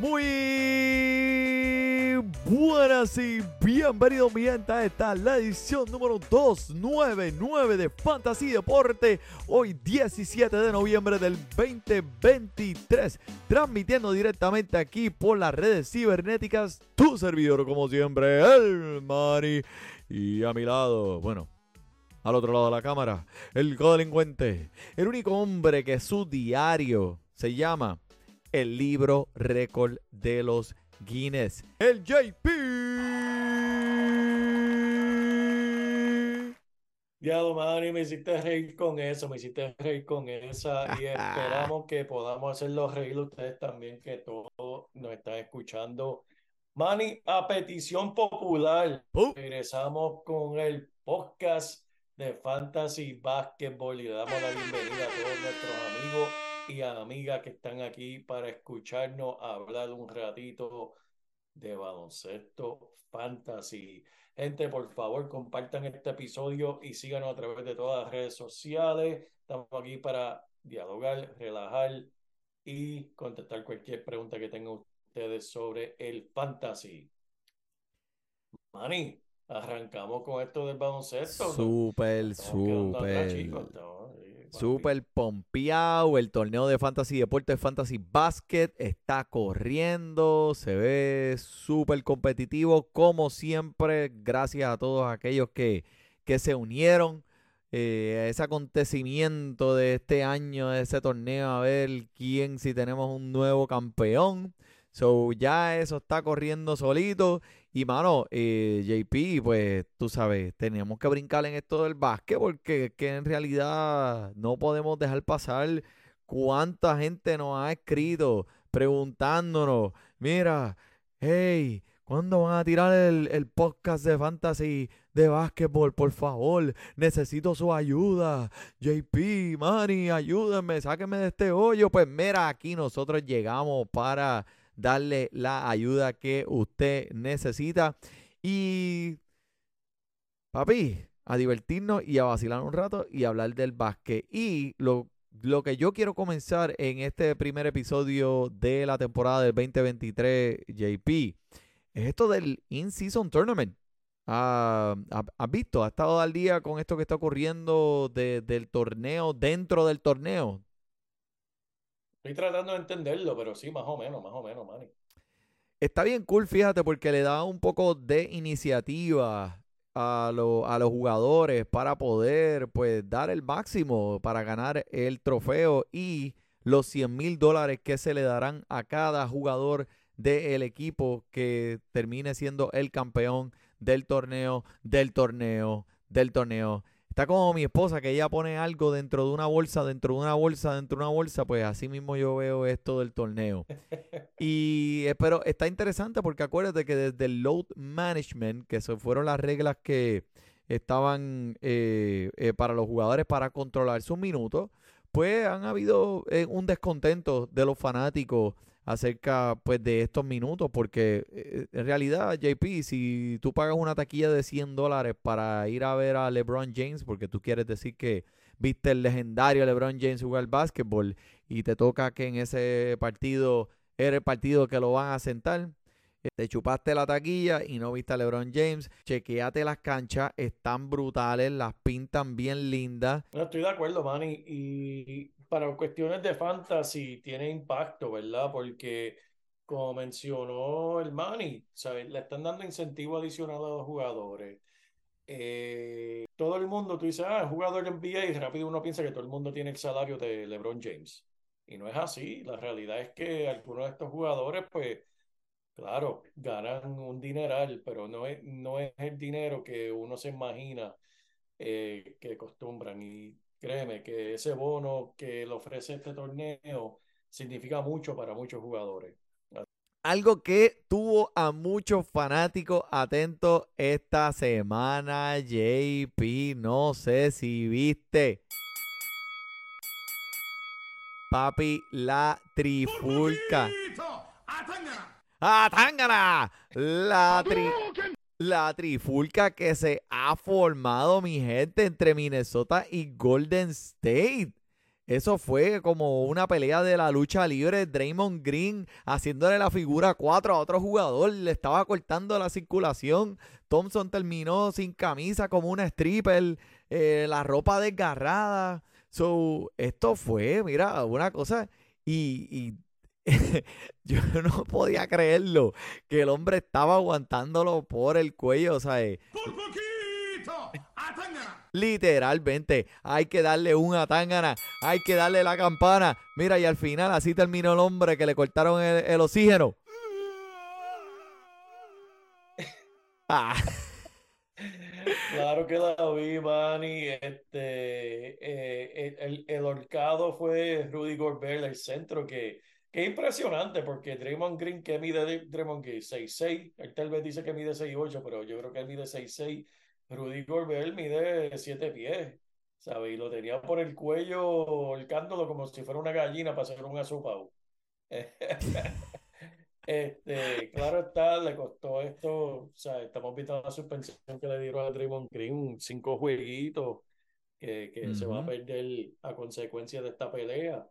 Muy buenas y bienvenidos mi gente a esta la edición número 299 de Fantasy Deporte. Hoy 17 de noviembre del 2023. Transmitiendo directamente aquí por las redes cibernéticas. Tu servidor como siempre, el Mari. Y a mi lado, bueno, al otro lado de la cámara, el codelincuente. El único hombre que su diario se llama el libro récord de los Guinness. El JP. Ya, Mani, me hiciste reír con eso, me hiciste reír con esa y esperamos que podamos hacerlo reír ustedes también, que todos nos están escuchando. Manny, a petición popular, Uh. regresamos con el podcast de Fantasy Basketball y le damos la bienvenida a todos nuestros amigos y amigas que están aquí para escucharnos hablar un ratito de baloncesto fantasy. Gente, por favor, compartan este episodio y síganos a través de todas las redes sociales. Estamos aquí para dialogar, relajar y contestar cualquier pregunta que tengan ustedes sobre el fantasy. Manny, arrancamos con esto del baloncesto. Súper, súper. Súper pompeado. El torneo de Fantasy Deportes Fantasy Basket está corriendo. Se ve súper competitivo. Como siempre, gracias a todos aquellos que, que se unieron eh, a ese acontecimiento de este año, de ese torneo, a ver quién, si tenemos un nuevo campeón. So, ya eso está corriendo solito. Y mano, eh, JP, pues tú sabes, tenemos que brincar en esto del básquet porque que en realidad no podemos dejar pasar cuánta gente nos ha escrito preguntándonos, mira, hey, ¿cuándo van a tirar el, podcast de fantasy de básquetbol? Por favor, necesito su ayuda. JP, Manny, ayúdenme, sáquenme de este hoyo. Pues mira, aquí nosotros llegamos para darle la ayuda que usted necesita. Y, papi, a divertirnos y a vacilar un rato y hablar del básquet. Y lo, lo que yo quiero comenzar en este primer episodio de la temporada del 2023, JP, es esto del In-Season Tournament. Ah, ¿ha- ¿Has visto? ¿Has estado al día con esto que está ocurriendo de- del torneo dentro del torneo? Estoy tratando de entenderlo, pero sí, más o menos, más o menos, Manny. Está bien cool, fíjate, porque le da un poco de iniciativa a, a los jugadores para poder, pues, dar el máximo para ganar el trofeo y los 100 mil dólares que se le darán a cada jugador del equipo que termine siendo el campeón del torneo, del torneo, del torneo. Está como mi esposa, que ella pone algo dentro de una bolsa, dentro de una bolsa, dentro de una bolsa, pues así mismo yo veo esto del torneo. Y eh, pero está interesante porque acuérdate que desde el load management, que se fueron las reglas que estaban eh, eh, para los jugadores para controlar sus minutos, pues han habido eh, un descontento de los fanáticos acerca pues de estos minutos porque eh, en realidad JP si tú pagas una taquilla de 100 dólares para ir a ver a LeBron James porque tú quieres decir que viste el legendario LeBron James jugar básquetbol y te toca que en ese partido era el partido que lo van a sentar. Te chupaste la taquilla y no viste a LeBron James. Chequeate las canchas, están brutales, las pintan bien lindas. No estoy de acuerdo, Manny. Y para cuestiones de fantasy tiene impacto, ¿verdad? Porque, como mencionó el Manny, ¿sabes? Le están dando incentivo adicional a los jugadores. Eh, todo el mundo, tú dices, ah, jugador de NBA, y rápido uno piensa que todo el mundo tiene el salario de LeBron James. Y no es así. La realidad es que algunos de estos jugadores, pues, claro, ganan un dineral, pero no es, no es el dinero que uno se imagina eh, que acostumbran. Y créeme que ese bono que le ofrece este torneo significa mucho para muchos jugadores. Algo que tuvo a muchos fanáticos atentos esta semana, JP. No sé si viste. Papi, la trifulca. ¡Ah, tángana! La, tri- la trifulca que se ha formado, mi gente, entre Minnesota y Golden State. eso fue como una pelea de la lucha libre. Draymond Green haciéndole la figura 4 a otro jugador. Le estaba cortando la circulación. Thompson terminó sin camisa como una stripper. Eh, la ropa desgarrada. So, esto fue, mira, una cosa. Y, yo no podía creerlo. Que el hombre estaba aguantándolo por el cuello. O sea, Literalmente, hay que darle un atangana, hay que darle la campana. Mira, y al final así terminó el hombre que le cortaron el, oxígeno. Ah. Claro que la vi, Manny. Este, eh, el, el, horcado fue Rudy Gobert, el centro, que, que impresionante, porque Draymond Green, que mide Draymond Green 6'6, él tal vez dice que mide 6'8, pero yo creo que él mide 6'6 Rudy Gorbel mide siete pies, ¿sabes? Y lo tenía por el cuello holcándolo como si fuera una gallina para hacer un asopao. este, claro está, le costó esto, o sea, estamos viendo la suspensión que le dieron a Draymond Green, cinco jueguitos que, que se va a perder a consecuencia de esta pelea.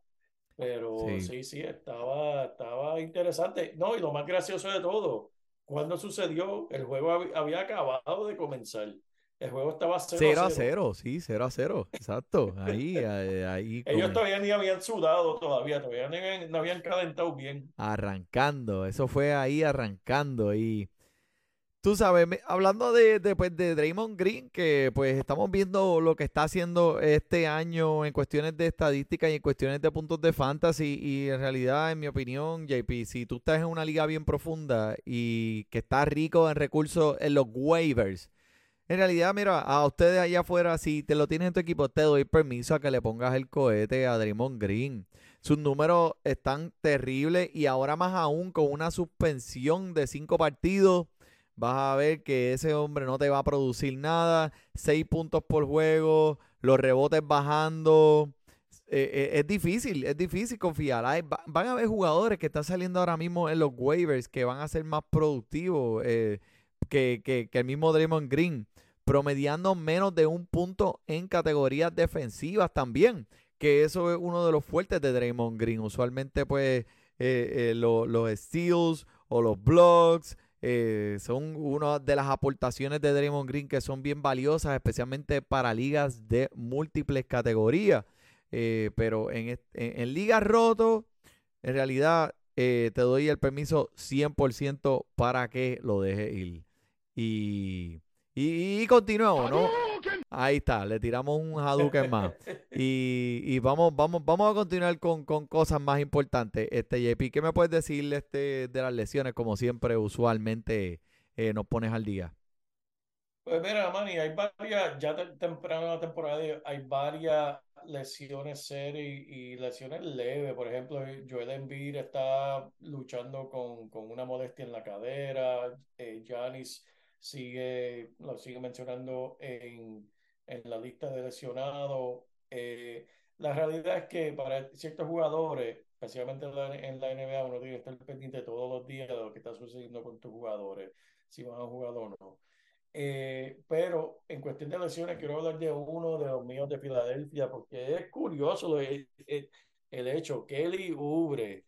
Pero sí, sí, estaba, estaba interesante. No, y lo más gracioso de todo, cuando sucedió, el juego había acabado de comenzar. El juego estaba 0, a 0. sí, 0 a 0, exacto. Ahí, ahí. Ellos todavía ni habían sudado, todavía, todavía no habían, calentado bien. Arrancando, eso fue ahí arrancando. Y tú sabes, hablando de, pues, de Draymond Green, que pues estamos viendo lo que está haciendo este año en cuestiones de estadística y en cuestiones de puntos de fantasy. Y en realidad, en mi opinión, JP, si tú estás en una liga bien profunda y que está rico en recursos en los waivers en realidad, mira, a ustedes allá afuera, si te lo tienes en tu equipo, te doy permiso a que le pongas el cohete a Draymond Green. Sus números están terribles y ahora más aún con una suspensión de cinco partidos, vas a ver que ese hombre no te va a producir nada. Seis puntos por juego, los rebotes bajando. Eh, eh, es difícil, es difícil confiar. van a haber jugadores que están saliendo ahora mismo en los waivers que van a ser más productivos eh, que, que, el mismo Draymond Green promediando menos de un punto en categorías defensivas también, que eso es uno de los fuertes de Draymond Green. Usualmente, pues, los steals o los blocks eh, son una de las aportaciones de Draymond Green que son bien valiosas, especialmente para ligas de múltiples categorías. pero en, en, ligas roto, en realidad te doy el permiso 100% para que lo deje ir. Y y, continuamos, ¿no? Ahí está, le tiramos un Hadouken más. Y, vamos, vamos, vamos a continuar con, cosas más importantes. Este, JP, ¿qué me puedes decir este, de las lesiones? Como siempre, usualmente eh, nos pones al día. Pues mira, Manny, hay varias, ya temprano en la temporada hay varias lesiones serias y, lesiones leves. Por ejemplo, Joel Embiid está luchando con, con una molestia en la cadera. Eh, Giannis sigue, lo sigue mencionando en, en la lista de lesionados. Eh, la realidad es que para ciertos jugadores, especialmente en la NBA, uno tiene que estar pendiente todos los días de lo que está sucediendo con tus jugadores, si van a jugar o no. Eh, pero en cuestión de lesiones, quiero hablar de uno de los míos de Filadelfia, porque es curioso el, el, hecho, Kelly Ubre,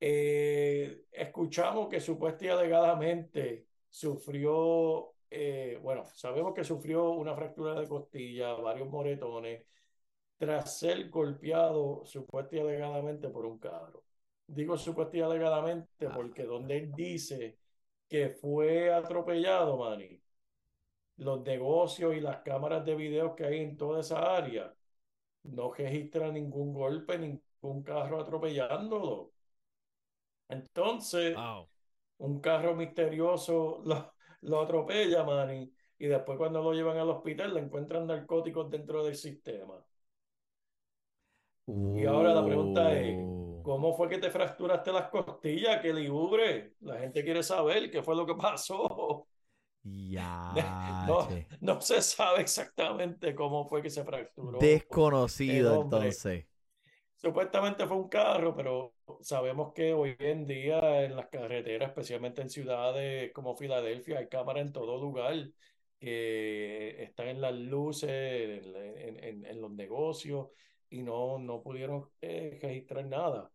eh, escuchamos que supuestamente y alegadamente sufrió, eh, bueno, sabemos que sufrió una fractura de costilla, varios moretones, tras ser golpeado supuestamente y alegadamente por un carro. Digo supuestamente y alegadamente ah. porque donde él dice que fue atropellado, Manny, los negocios y las cámaras de video que hay en toda esa área no registran ningún golpe, ningún carro atropellándolo. Entonces, un carro misterioso lo, lo atropella, Manny, y después cuando lo llevan al hospital le encuentran narcóticos dentro del sistema. Y ahora la pregunta es, uh. ¿cómo fue que te fracturaste las costillas, que libre? La gente quiere saber qué fue lo que pasó. Ya. No, no, se sabe exactamente cómo fue que se fracturó. Desconocido entonces. Supuestamente fue un carro, pero sabemos que hoy en día en las carreteras, especialmente en ciudades como Filadelfia, hay cámaras en todo lugar que están en las luces, en, los negocios, y no, no pudieron eh, registrar nada.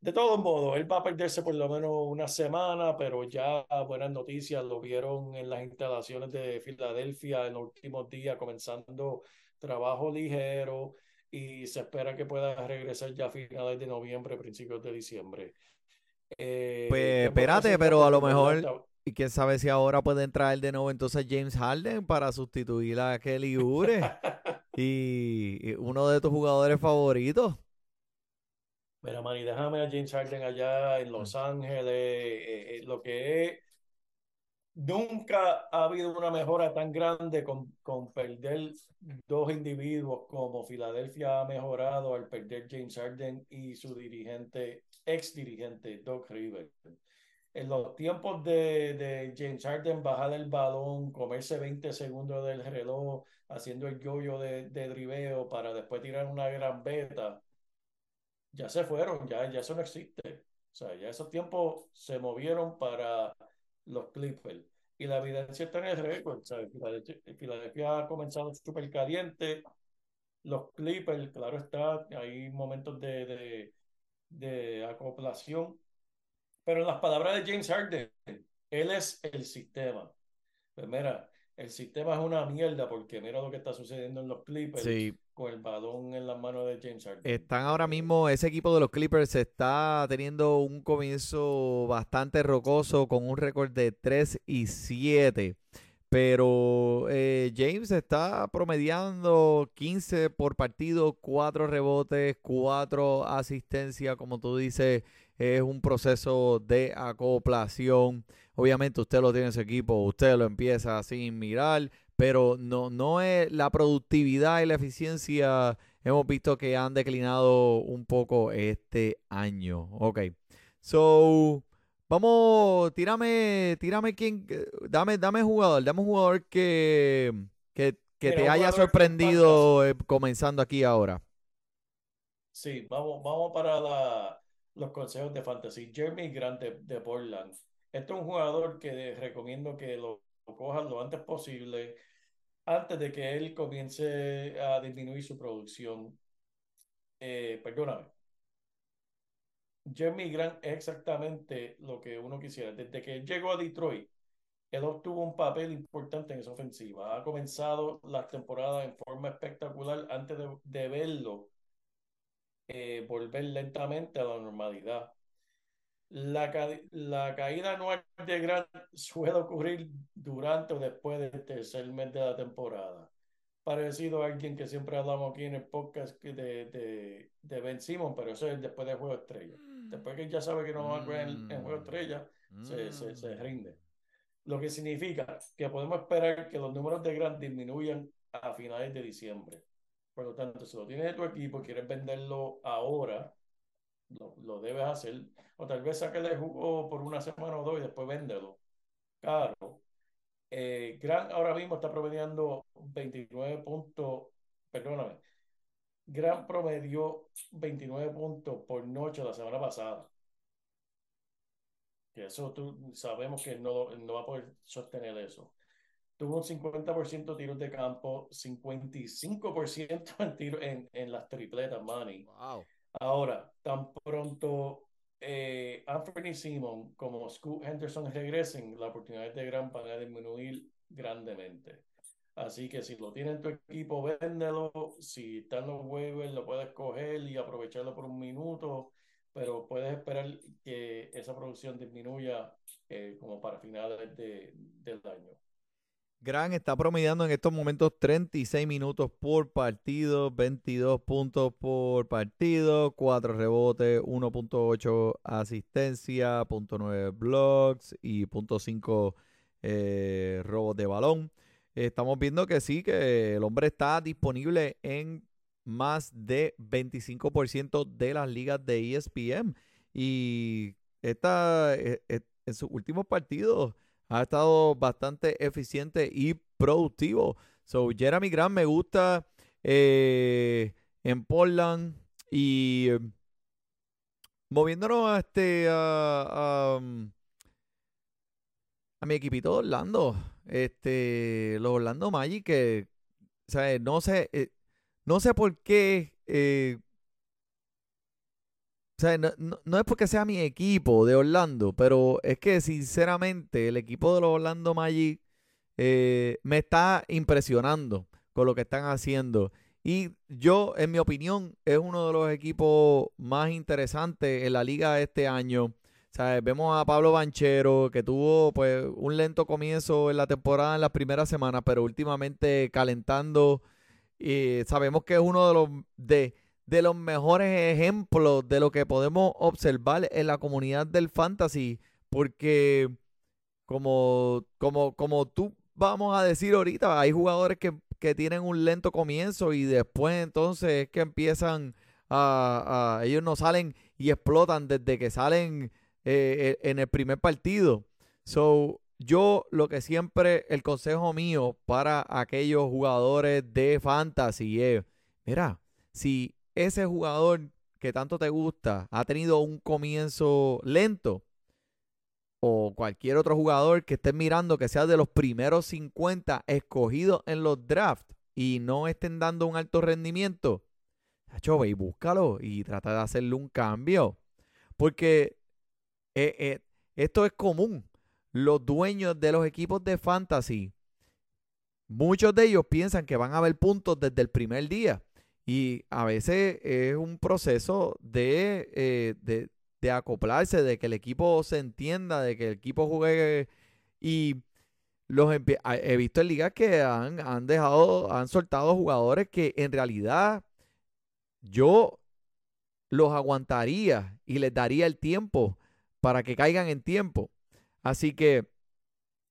De todos modos, él va a perderse por lo menos una semana, pero ya buenas noticias lo vieron en las instalaciones de Filadelfia en los últimos días, comenzando trabajo ligero y se espera que pueda regresar ya a finales de noviembre, principios de diciembre. Eh, pues espérate, pero a lo mejor, y quién sabe si ahora puede entrar de nuevo entonces James Harden para sustituir a Kelly Ure y uno de tus jugadores favoritos. Mira, Manny, déjame a James Harden allá en Los Ángeles. Eh, eh, lo que es, nunca ha habido una mejora tan grande con, con perder dos individuos como Filadelfia ha mejorado al perder James Harden y su dirigente, ex dirigente, Doc Rivers. En los tiempos de, de James Harden bajar el balón, comerse 20 segundos del reloj, haciendo el yoyo de, de driveo para después tirar una gran beta ya se fueron, ya, ya eso no existe. O sea, ya esos tiempos se movieron para los Clippers. Y la evidencia está en el récord. Filadelfia ha comenzado súper caliente. Los Clippers, claro está, hay momentos de, de, de acoplación. Pero en las palabras de James Harden, él es el sistema. Pues mira, el sistema es una mierda porque mira lo que está sucediendo en los Clippers. Sí con el balón en las manos de James Harden. Están ahora mismo, ese equipo de los Clippers está teniendo un comienzo bastante rocoso con un récord de 3 y 7. Pero eh, James está promediando 15 por partido, 4 rebotes, 4 asistencias, como tú dices, es un proceso de acoplación. Obviamente usted lo tiene en su equipo, usted lo empieza sin mirar, pero no, no es la productividad y la eficiencia. Hemos visto que han declinado un poco este año. Ok. So, vamos, tírame, tírame quién, dame, dame jugador, dame un jugador que, que, te haya sorprendido eh, comenzando aquí ahora. Sí, vamos, vamos para los consejos de fantasy. Jeremy Grant de, Portland. Este es un jugador que recomiendo que lo cojan lo antes posible antes de que él comience a disminuir su producción. Eh, perdóname. Jeremy Grant es exactamente lo que uno quisiera. Desde que llegó a Detroit, él obtuvo un papel importante en esa ofensiva. Ha comenzado la temporada en forma espectacular antes de, verlo eh, volver lentamente a la normalidad. La, la caída anual de Grant suele ocurrir durante o después del tercer mes de la temporada. Parecido a alguien que siempre hablamos aquí en el podcast de, de, de Ben Simon, pero eso es después del juego estrella. Después que ya sabe que no va a jugar en, juego estrella, se, se, se, mm. rinde. Lo que significa que podemos esperar que los números de Grant disminuyan a finales de diciembre. Por lo tanto, si lo tienes en tu equipo y quieres venderlo ahora, lo, debes hacer. O tal vez sáquele jugo por una semana o dos y después véndelo. Claro. Eh, Gran ahora mismo está promediando 29 puntos, perdóname, Gran promedió 29 puntos por noche la semana pasada. Que eso tú, sabemos que no, no va a poder sostener eso. Tuvo un 50% de tiros de campo, 55% en, tiro, en, en las tripletas, Manny. Wow. Ahora, tan pronto eh, Anthony Simon como Scoot Henderson regresen, la oportunidad de Gran van a disminuir grandemente. Así que si lo tiene en tu equipo, véndelo. Si está en los waivers, lo puedes coger y aprovecharlo por un minuto, pero puedes esperar que esa producción disminuya eh, como para finales de, del año. Gran está promediando en estos momentos 36 minutos por partido, 22 puntos por partido, 4 rebotes, 1.8 asistencia, 0.9 blocks y 0.5 eh, robos de balón. Estamos viendo que sí, que el hombre está disponible en más de 25% de las ligas de ESPN. Y esta, eh, eh, en sus últimos partidos ha estado bastante eficiente y productivo. So, Jeremy Grant me gusta eh, en Portland y eh, moviéndonos a este a, mi equipito de Orlando, este los Orlando Magic que no sé eh, no sé por qué eh, o sea, no, no- no es porque sea mi equipo de Orlando, pero es que sinceramente el equipo de los Orlando Magic eh, me está impresionando con lo que están haciendo. Y yo, en mi opinión, es uno de los equipos más interesantes en la liga este año. Sea, vemos a Pablo Banchero, que tuvo pues un lento comienzo en la temporada en las primeras semanas, pero últimamente calentando. Y sabemos que es uno de los de, de los mejores ejemplos de lo que podemos observar en la comunidad del fantasy. Porque como, como, como tú vamos a decir ahorita, hay jugadores que, que tienen un lento comienzo y después entonces es que empiezan a, ellos no salen y explotan desde que salen eh, e- en el primer partido. So, yo lo que siempre, el consejo mío para aquellos jugadores de fantasy es, mira, si ese jugador que tanto te gusta ha tenido un comienzo lento, o cualquier otro jugador que estés mirando que sea de los primeros 50 escogidos en los drafts y no estén dando un alto rendimiento, Chacho, y búscalo y trata de hacerle un cambio. Porque eh, eh, esto es común. Los dueños de los equipos de fantasy, muchos de ellos piensan que van a haber puntos desde el primer día. Y a veces es un proceso de, eh, de, de acoplarse, de que el equipo se entienda, de que el equipo juegue. Y los empie- a- he visto en ligas que han, han dejado, han soltado jugadores que en realidad yo los aguantaría y les daría el tiempo para que caigan en tiempo. Así que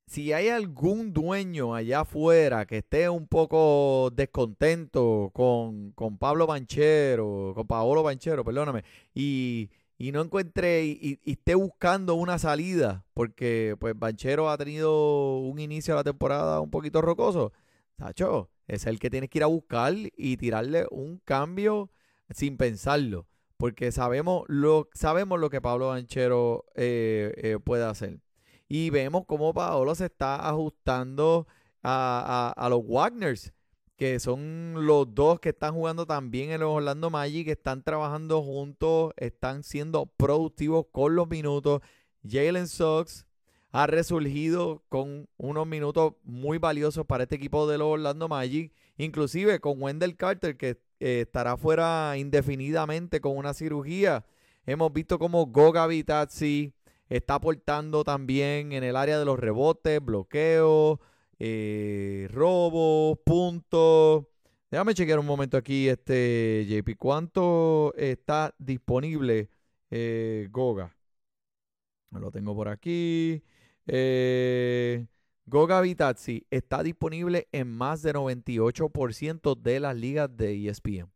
si hay algún dueño allá afuera que esté un poco descontento con, con Pablo Banchero, con Paolo Banchero, perdóname, y, y no encuentre y, esté buscando una salida, porque pues Banchero ha tenido un inicio de la temporada un poquito rocoso, Sacho, es el que tienes que ir a buscar y tirarle un cambio sin pensarlo, porque sabemos lo, sabemos lo que Pablo Banchero eh, eh, puede hacer. Y vemos cómo Paolo se está ajustando a, a- los Wagners, que son los dos que están jugando también en los Orlando Magic, que están trabajando juntos, están siendo productivos con los minutos. Jalen Suggs ha resurgido con unos minutos muy valiosos para este equipo de los Orlando Magic, inclusive con Wendell Carter, que eh, estará fuera indefinidamente con una cirugía. Hemos visto cómo Goga Vitazzi está aportando también en el área de los rebotes, bloqueos, eh, robos, puntos. Déjame chequear un momento aquí, este JP. ¿Cuánto está disponible eh, Goga? Lo tengo por aquí. Eh, Goga Vitazzi está disponible en más de 98% de las ligas de ESPN.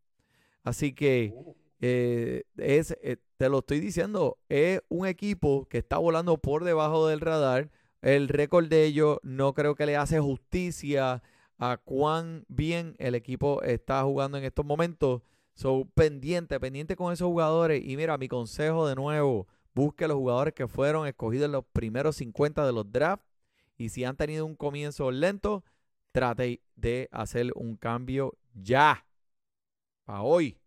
Así que Uh, eh, es, eh, te lo estoy diciendo, es un equipo que está volando por debajo del radar. El récord de ellos no creo que le hace justicia a cuán bien el equipo está jugando en estos momentos. So, pendiente, pendiente con esos jugadores. Y mira, mi consejo de nuevo, busque los jugadores que fueron escogidos en los primeros 50 de los drafts. Y si han tenido un comienzo lento, trate de hacer un cambio ya. Para hoy.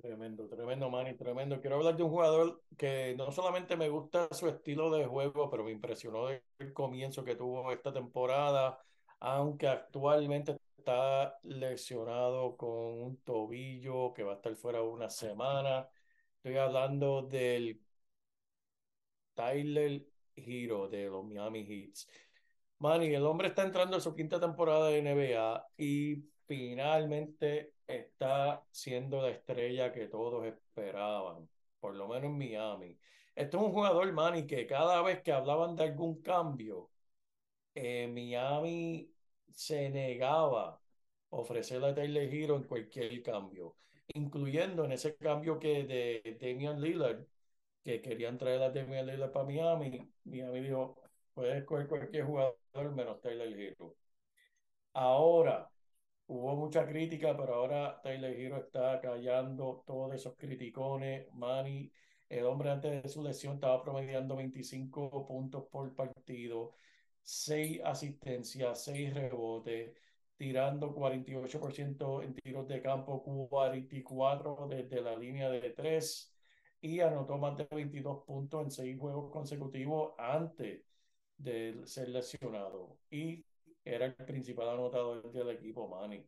Tremendo, tremendo, Manny, tremendo. Quiero hablar de un jugador que no solamente me gusta su estilo de juego, pero me impresionó el comienzo que tuvo esta temporada, aunque actualmente está lesionado con un tobillo que va a estar fuera una semana. Estoy hablando del Tyler Hero de los Miami Heats. Manny, el hombre está entrando en su quinta temporada de NBA y finalmente está siendo la estrella que todos esperaban, por lo menos en Miami. Este es un jugador, Manny, que cada vez que hablaban de algún cambio, eh, Miami se negaba a ofrecerle a Tyler Hero en cualquier cambio, incluyendo en ese cambio que de Damian Lillard, que querían traer a Damian Lillard para Miami. Miami dijo, puedes escoger cualquier jugador menos Tyler Hero. Ahora, hubo mucha crítica, pero ahora Tyler Hero está callando todos esos criticones. Manny, el hombre antes de su lesión estaba promediando 25 puntos por partido, 6 asistencias, 6 rebotes. tirando 48% en tiros de campo, 44 desde la línea de 3 y anotó más de 22 puntos en seis juegos consecutivos antes de ser lesionado. Y era el principal anotador del equipo, Manny.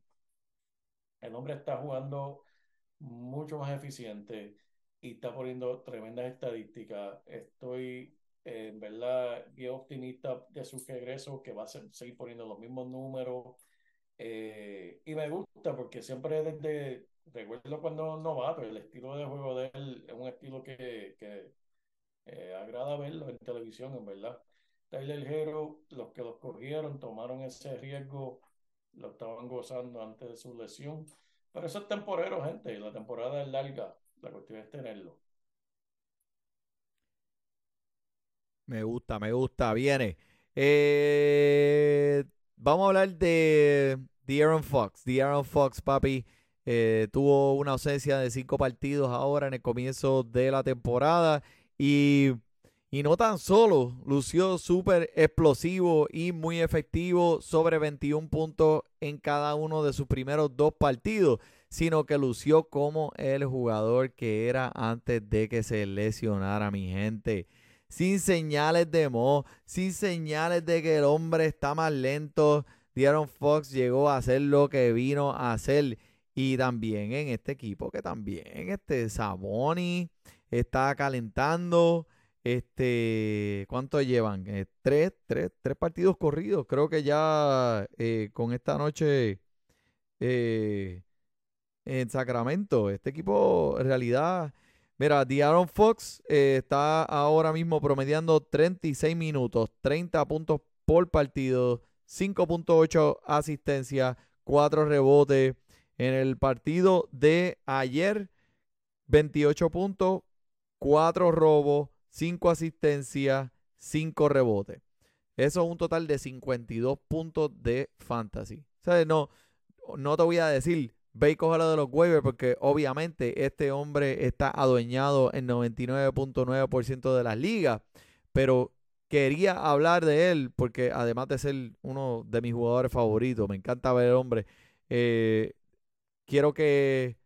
El hombre está jugando mucho más eficiente y está poniendo tremendas estadísticas. Estoy en verdad bien optimista de su regreso, que va a seguir poniendo los mismos números. Eh, y me gusta porque siempre desde, recuerdo cuando novato, el estilo de juego de él es un estilo que, que eh, agrada verlo en televisión, en verdad. Tyler Hero, los que los corrieron, tomaron ese riesgo, lo estaban gozando antes de su lesión. Pero eso es temporero, gente. La temporada es larga. La cuestión es tenerlo. Me gusta, me gusta. Viene. Eh, vamos a hablar de, de Aaron Fox. De Aaron Fox, papi. Eh, tuvo una ausencia de cinco partidos ahora en el comienzo de la temporada. Y y no tan solo, lució súper explosivo y muy efectivo sobre 21 puntos en cada uno de sus primeros dos partidos, sino que lució como el jugador que era antes de que se lesionara mi gente. Sin señales de mo, sin señales de que el hombre está más lento. Dieron Fox llegó a hacer lo que vino a hacer. Y también en este equipo que también este Saboni está calentando. Este, ¿cuánto llevan? Eh, tres, tres, tres partidos corridos. Creo que ya eh, con esta noche eh, en Sacramento, este equipo en realidad, mira, Aaron Fox está ahora mismo promediando 36 minutos, 30 puntos por partido, 5.8 asistencia, 4 rebotes. En el partido de ayer, 28 puntos, 4 robos, 5 asistencias, 5 rebotes. Eso es un total de 52 puntos de fantasy. ¿Sabes? No, no te voy a decir, ve y cógelo de los waivers porque obviamente este hombre está adueñado en 99.9% de las ligas. Pero quería hablar de él porque además de ser uno de mis jugadores favoritos, me encanta ver el hombre. Eh, quiero que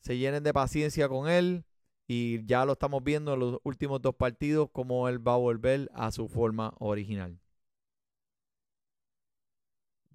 se llenen de paciencia con él. Y ya lo estamos viendo en los últimos dos partidos, cómo él va a volver a su forma original.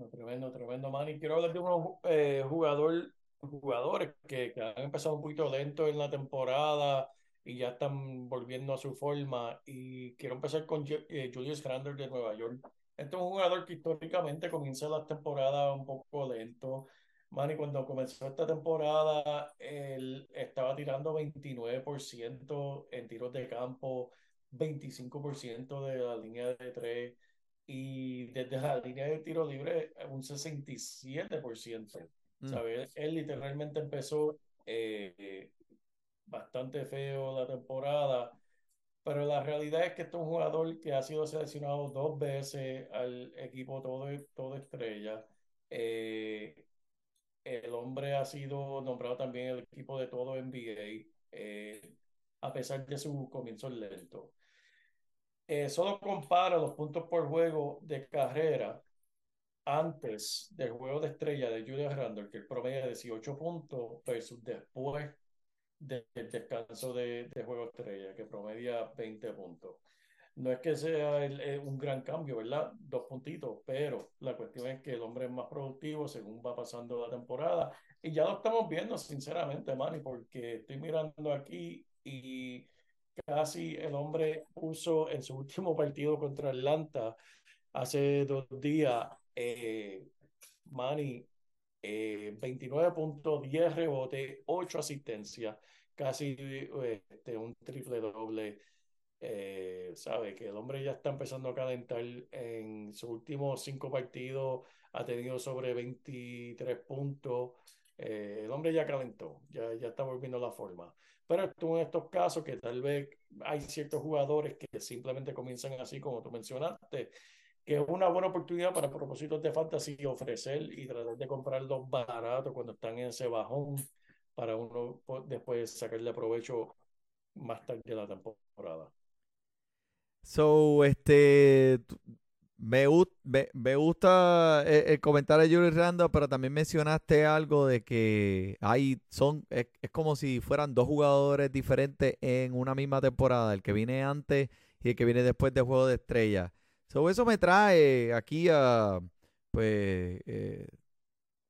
Tremendo, tremendo, man. Y quiero hablar de unos eh, jugador, jugadores que, han empezado un poquito lento en la temporada y ya están volviendo a su forma. Y quiero empezar con eh, Julius Randle de Nueva York. Este es un jugador que históricamente comienza la temporada un poco lento Manny, cuando comenzó esta temporada, él estaba tirando 29% en tiros de campo, 25% de la línea de tres y desde la línea de tiro libre un 67%. Mm. ¿sabes? Él literalmente empezó eh, bastante feo la temporada, pero la realidad es que este es un jugador que ha sido seleccionado dos veces al equipo todo, todo estrella. Eh, el hombre ha sido nombrado también el equipo de todo NBA, eh, a pesar de su comienzo lento. Eh, solo compara los puntos por juego de carrera antes del juego de estrella de Julius Randle, que el promedio de 18 puntos, versus después del descanso de, de juego estrella, que promedia 20 puntos no es que sea eh, un gran cambio, ¿verdad? Dos puntitos, pero la cuestión es que el hombre es más productivo según va pasando la temporada. Y ya lo estamos viendo, sinceramente, Manny, porque estoy mirando aquí y casi el hombre puso en su último partido contra Atlanta hace dos días, eh, Manny, eh, 29 puntos, 10 rebotes, 8 asistencias, casi este, un triple doble eh, sabe que el hombre ya está empezando a calentar en sus últimos cinco partidos, ha tenido sobre 23 puntos. Eh, el hombre ya calentó, ya, ya está volviendo la forma. Pero tú en estos casos que tal vez hay ciertos jugadores que simplemente comienzan así, como tú mencionaste, que es una buena oportunidad para propósitos de fantasy ofrecer y tratar de comprarlos baratos cuando están en ese bajón para uno después sacarle provecho más tarde de la temporada. So, este, Me, gusta el, el, comentario de Julius Randle, pero también mencionaste algo de que hay son es, como si fueran dos jugadores diferentes en una misma temporada, el que viene antes y el que viene después de Juego de Estrellas. eso me trae aquí a, pues, eh,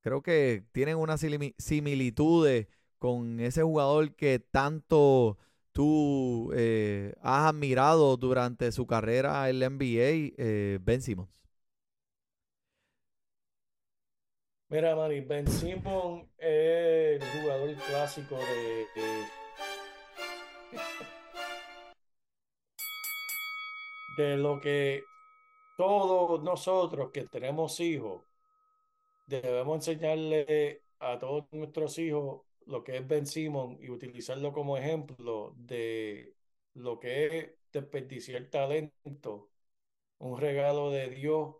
creo que tienen unas similitudes con ese jugador que tanto tú eh, has admirado durante su carrera en la NBA, eh, Ben Simmons? Mira, Manny, Ben Simmons es el jugador clásico de, de, lo que todos nosotros que tenemos hijos debemos enseñarle a todos nuestros hijos lo que es Ben Simon y utilizarlo como ejemplo de lo que es desperdiciar talento, un regalo de Dios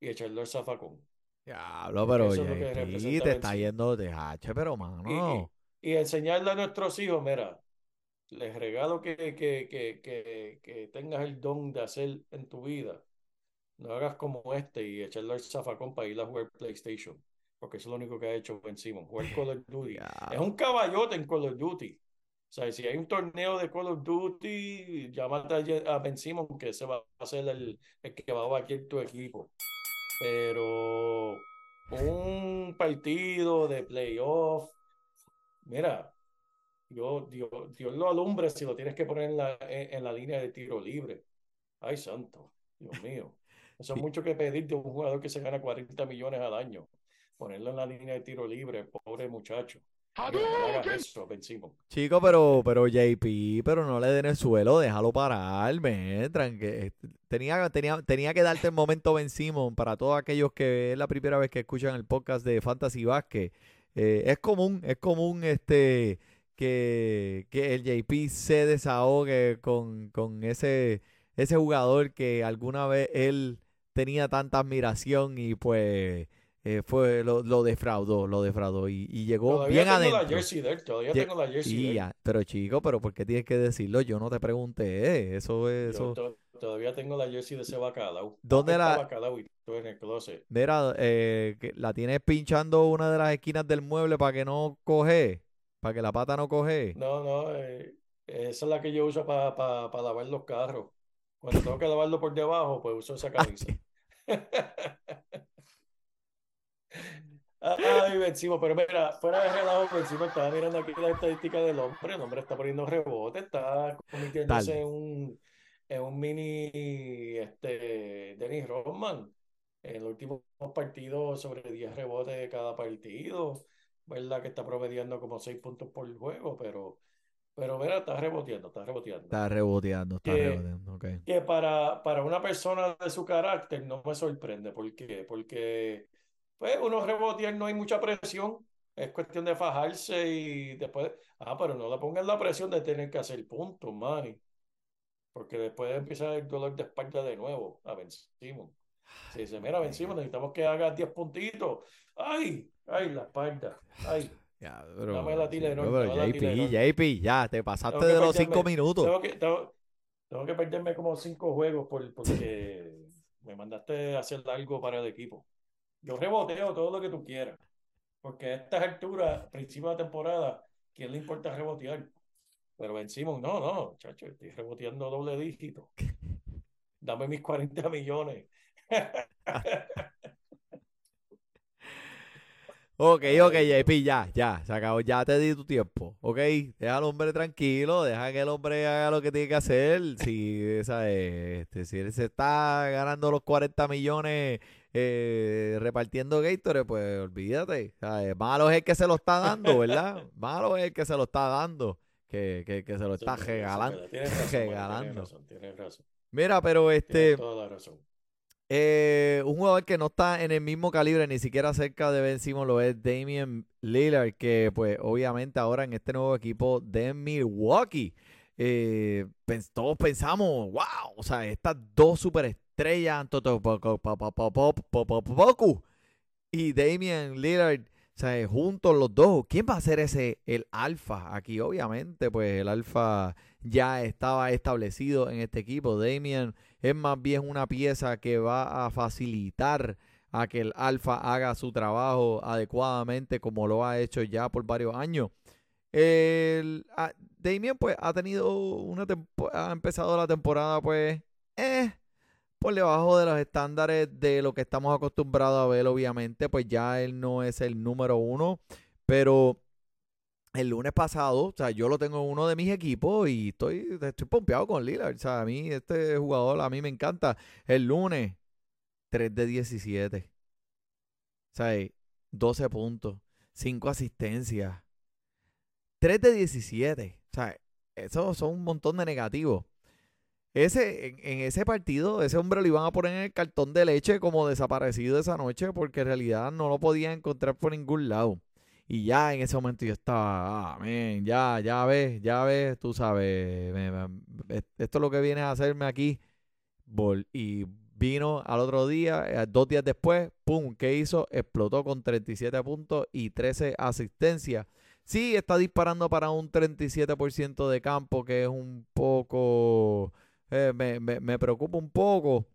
y echarlo al zafacón. Diablo, pero y te está yendo de H, pero mano. Y, y, enseñarle a nuestros hijos, mira, les regalo que, que, que, que, que tengas el don de hacer en tu vida. No hagas como este y echarlo al zafacón para ir a jugar PlayStation porque eso es lo único que ha hecho Ben Simon, jugar Call of Duty. Es un caballote en Call of Duty. O sea, si hay un torneo de Call of Duty, llámate a Ben Simon, que ese va a ser el, el que va a batir tu equipo. Pero un partido de playoff, mira, Dios, Dios, Dios lo alumbre si lo tienes que poner en la, en la línea de tiro libre. Ay, santo, Dios mío. Eso es mucho que pedir de un jugador que se gana 40 millones al año ponerlo en la línea de tiro libre, pobre muchacho. Eso, Chico, pero, pero JP, pero no le den el suelo, déjalo pararme, tranque. Tenía, tenía, tenía que darte el momento Ben Simon para todos aquellos que es la primera vez que escuchan el podcast de Fantasy Basket. Eh, es común, es común este que, que el JP se desahogue con, con ese, ese jugador que alguna vez él tenía tanta admiración y pues eh, fue lo, lo, defraudó, lo defraudó y, y llegó todavía bien tengo adentro. La jersey de él, todavía tengo la jersey de él. pero chico, pero ¿por qué tienes que decirlo? Yo no te pregunté, eso es... Eso... todavía tengo la jersey de ese bacalao. ¿Dónde la...? Bacalao y todo en el closet. Mira, eh, la tienes pinchando una de las esquinas del mueble para que no coge, para que la pata no coge. No, no, eh, esa es la que yo uso para para lavar los carros. Cuando tengo que lavarlo por debajo, pues uso esa camisa. Ay, vencimos, pero mira, fuera de relajo, vencimos, estaba mirando aquí la estadística del hombre, el hombre está poniendo rebote, está convirtiéndose en un, en un mini este, Dennis Rodman. En los últimos partidos, sobre 10 rebotes de cada partido, ¿verdad? Que está promediando como 6 puntos por juego, pero, pero mira, está reboteando, está reboteando. Está reboteando, está reboteando, ok. Que para, para una persona de su carácter no me sorprende, ¿por qué? Porque pues uno rebotear no hay mucha presión, es cuestión de fajarse y después, ah, pero no le pongan la presión de tener que hacer puntos, Manny, porque después empieza el dolor de espalda de nuevo, a vencimos. Si dice, mira, vencimos, necesitamos que hagas 10 puntitos. ¡Ay! ¡Ay, la espalda! ¡Ay! Ya, pero, Dame la tira JP, JP, ya, te pasaste de los 5 minutos. Tengo que, tengo, tengo que perderme como 5 juegos por, porque me mandaste a hacer algo para el equipo. Yo reboteo todo lo que tú quieras. Porque a estas alturas, principio de temporada, ¿quién le importa rebotear? Pero vencimos, no, no, chacho, estoy reboteando doble dígito. Dame mis 40 millones. ok, ok, JP, ya, ya, se acabó, ya te di tu tiempo, ok, deja al hombre tranquilo, deja que el hombre haga lo que tiene que hacer, si, esa, este, si él se está ganando los 40 millones eh, repartiendo Gatorade, pues olvídate. Malo es el que se lo está dando, ¿verdad? Malo es el que se lo está dando, que, que, que se lo está regalando. regalando. Mira, pero este... Eh, un jugador que no está en el mismo calibre, ni siquiera cerca de Ben Simon, lo es Damian Lillard, que pues obviamente ahora en este nuevo equipo de Milwaukee, eh, todos pensamos, wow, o sea, estas dos superestrellas estrella y Damian Lillard O sea, juntos los dos. ¿Quién va a ser ese, el alfa? Aquí, obviamente, pues el alfa ya estaba establecido en este equipo. Damian es más bien una pieza que va a facilitar a que el alfa haga su trabajo adecuadamente como lo ha hecho ya por varios años. El, ah, Damian pues ha tenido una ha empezado la temporada pues eh, por debajo de los estándares de lo que estamos acostumbrados a ver, obviamente, pues ya él no es el número uno, pero el lunes pasado, o sea, yo lo tengo en uno de mis equipos y estoy, estoy pompeado con Lillard, o sea, a mí este jugador, a mí me encanta. El lunes, 3 de 17, o sea, 12 puntos, 5 asistencias, 3 de 17, o sea, eso son un montón de negativos. Ese, en, ese partido, ese hombre lo iban a poner en el cartón de leche como desaparecido esa noche porque en realidad no lo podían encontrar por ningún lado. Y ya en ese momento yo estaba, ah, ya, ya ves, ya ves, tú sabes, esto es lo que vienes a hacerme aquí. Y vino al otro día, eh, dos días después, pum, ¿qué hizo? Explotó con 37 puntos y 13 asistencias. Sí, está disparando para un 37% de campo, que es un poco eh, me, preocupa un poco.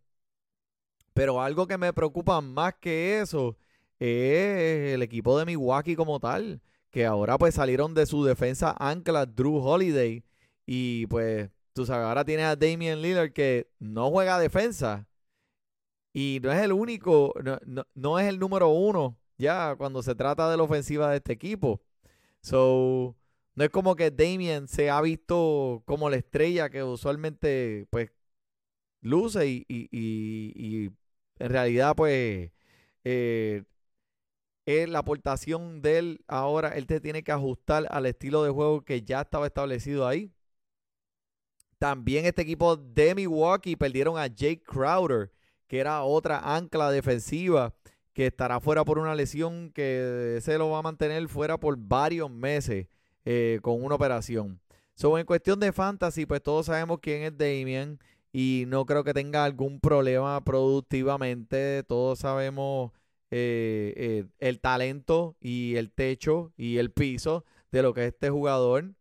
Pero algo que me preocupa más que eso es el equipo de Milwaukee como tal, que ahora pues salieron de su defensa ancla Drew Holiday y pues tú sabes, ahora tienes a Damian Lillard que no juega defensa y no es el único, no, no es el número uno ya cuando se trata de la ofensiva de este equipo. So, no es como que Damien se ha visto como la estrella que usualmente pues luce y, en realidad pues eh, la aportación de él ahora, él te tiene que ajustar al estilo de juego que ya estaba establecido ahí. También este equipo de Milwaukee perdieron a Jake Crowder, que era otra ancla defensiva que estará fuera por una lesión que se lo va a mantener fuera por varios meses. Eh, con una operación. So, en cuestión de fantasy, pues todos sabemos quién es Damian y no creo que tenga algún problema productivamente. Todos sabemos eh, eh, el talento y el techo y el piso de lo que es este jugador.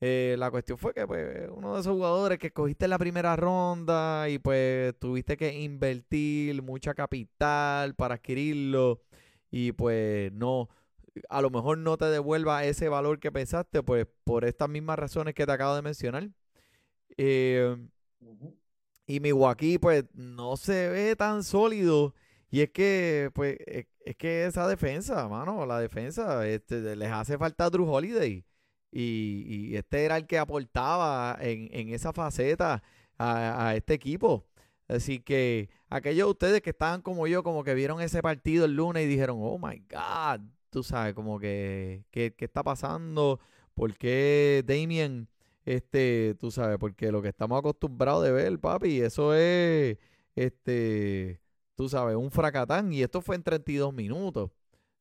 la cuestión fue que pues, uno de esos jugadores que escogiste en la primera ronda y pues tuviste que invertir mucha capital para adquirirlo y pues no, a lo mejor no te devuelva ese valor que pensaste, pues por estas mismas razones que te acabo de mencionar. Eh, y Milwaukee, pues, no se ve tan sólido. Y es que, pues, es, que esa defensa, mano, la defensa, este, les hace falta Drew Holiday. Y, este era el que aportaba en, esa faceta a, a, este equipo. Así que aquellos de ustedes que estaban como yo, como que vieron ese partido el lunes y dijeron, oh my God, tú sabes, como que, ¿qué, está pasando? ¿Por qué Damien, este, tú sabes, porque lo que estamos acostumbrados de ver, papi, eso es, este, tú sabes, un fracatán y esto fue en 32 minutos.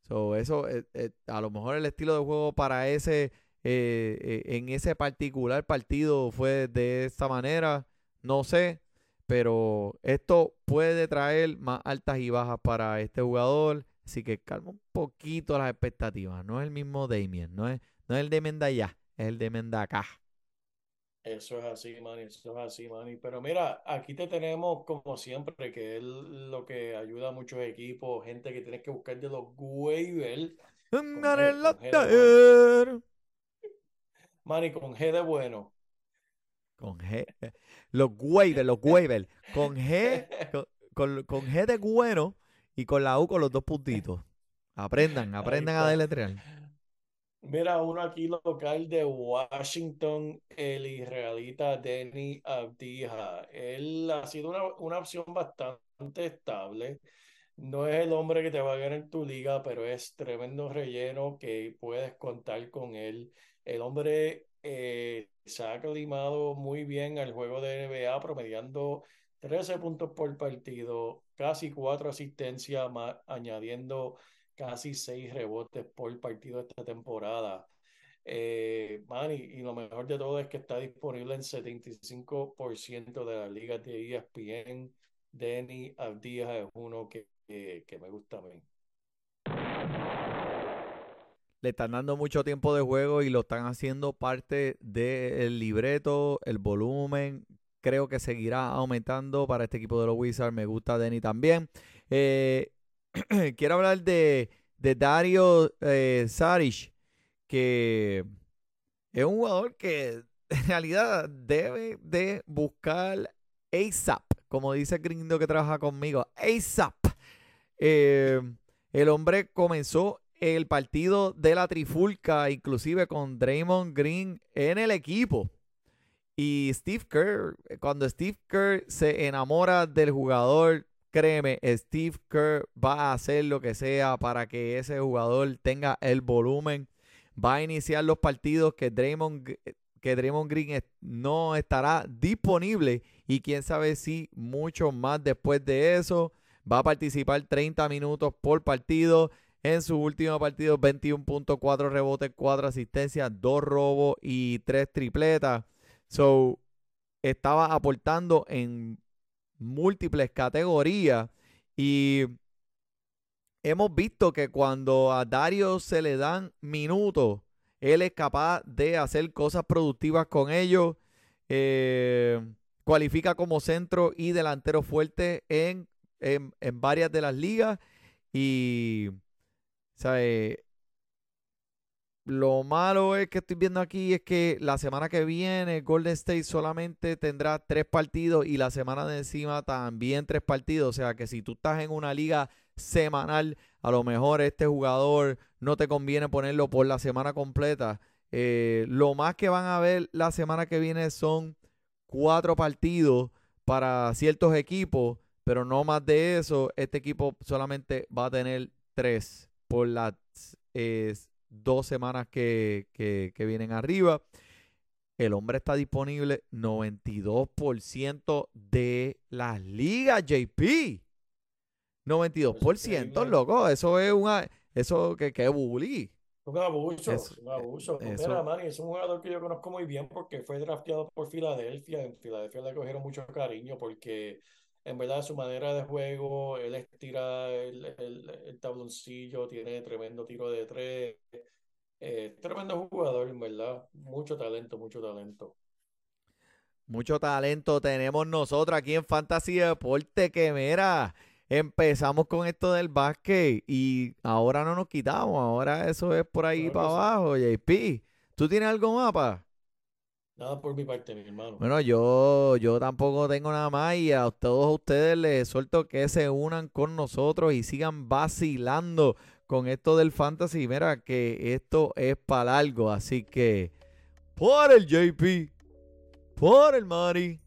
So, eso, eh, eh, a lo mejor el estilo de juego para ese, eh, en ese particular partido fue de esta manera, no sé, pero esto puede traer más altas y bajas para este jugador. Así que calma un poquito las expectativas. No es el mismo Damien, no es, no es el Damien de allá, es el Damien de acá. Eso es así, Manny, eso es así, Manny. Pero mira, aquí te tenemos como siempre, que es lo que ayuda a muchos equipos, gente que tienes que buscar de los waivers. Manny, con G de bueno. Con G. Eh, los waivers, los waivers. Con G, con, con G de bueno y con la U con los dos puntitos. Aprendan, aprendan a deletrear. Mira, uno aquí local de Washington, el israelita Denny Abdija. Él ha sido una, una, opción bastante estable. No es el hombre que te va a ganar en tu liga, pero es tremendo relleno que puedes contar con él. El hombre eh, se ha aclimado muy bien al juego de NBA, promediando 13 puntos por partido, casi 4 asistencias, añadiendo casi 6 rebotes por partido esta temporada. Eh, y lo mejor de todo es que está disponible en 75% de las ligas de ESPN. Denny, Abdija es uno que, que, me gusta a mí. le están dando mucho tiempo de juego y lo están haciendo parte del libreto, el volumen. Creo que seguirá aumentando para este equipo de los Wizards. Me gusta Denny también. Eh, quiero hablar de, de Dario eh, Saric, que es un jugador que en realidad debe de buscar ASAP, como dice el gringo que trabaja conmigo, ASAP. Eh, el hombre comenzó el partido de la trifulca, inclusive con Draymond Green en el equipo. Y Steve Kerr, cuando Steve Kerr se enamora del jugador, créeme, Steve Kerr va a hacer lo que sea para que ese jugador tenga el volumen. Va a iniciar los partidos que Draymond, que Draymond Green no estará disponible y quién sabe si mucho más después de eso. Va a participar 30 minutos por partido. En su último partido, 21.4 rebotes, 4 asistencias, 2 robos y 3 tripletas. So, estaba aportando en múltiples categorías y hemos visto que cuando a Dario se le dan minutos, él es capaz de hacer cosas productivas con ellos. Eh, cualifica como centro y delantero fuerte en, en, varias de las ligas y ¿sabe? Lo malo es que estoy viendo aquí es que la semana que viene Golden State solamente tendrá tres partidos y la semana de encima también tres partidos. O sea que si tú estás en una liga semanal, a lo mejor este jugador no te conviene ponerlo por la semana completa. Eh, lo más que van a ver la semana que viene son cuatro partidos para ciertos equipos, pero no más de eso. Este equipo solamente va a tener tres por las dos semanas que, vienen arriba. El hombre está disponible 92% de las ligas, JP. 92%, loco. Eso es una. Eso que, que es bully. Un abuso, un abuso. Mira, Manny, es un jugador que yo conozco muy bien porque fue drafteado por Filadelfia. En Filadelfia le cogieron mucho cariño porque en verdad su manera de juego, él estira el, el, tabloncillo, tiene tremendo tiro de tres. Eh, tremendo jugador, en verdad. Mucho talento, mucho talento. Mucho talento tenemos nosotros aquí en Fantasy Deporte que mira, empezamos con esto del básquet y ahora no nos quitamos, ahora eso es por ahí para abajo, JP. ¿Tú tienes algo más, pa? Nada por mi parte, mi hermano. Bueno, yo, yo tampoco tengo nada más y a todos ustedes les suelto que se unan con nosotros y sigan vacilando con esto del fantasy. Mira que esto es para algo, así que por el JP, por el Mari,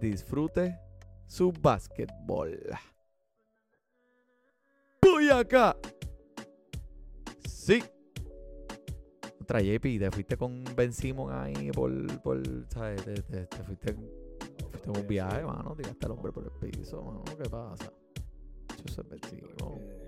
disfrute su básquetbol. Voy acá. Sí. Otra JP, te fuiste con Ben Simon ahí por, por ¿sabes? Te, te, fuiste, fuiste en un viaje, mano, tiraste al hombre por el piso, mano, ¿qué pasa? Eso es Ben Simon.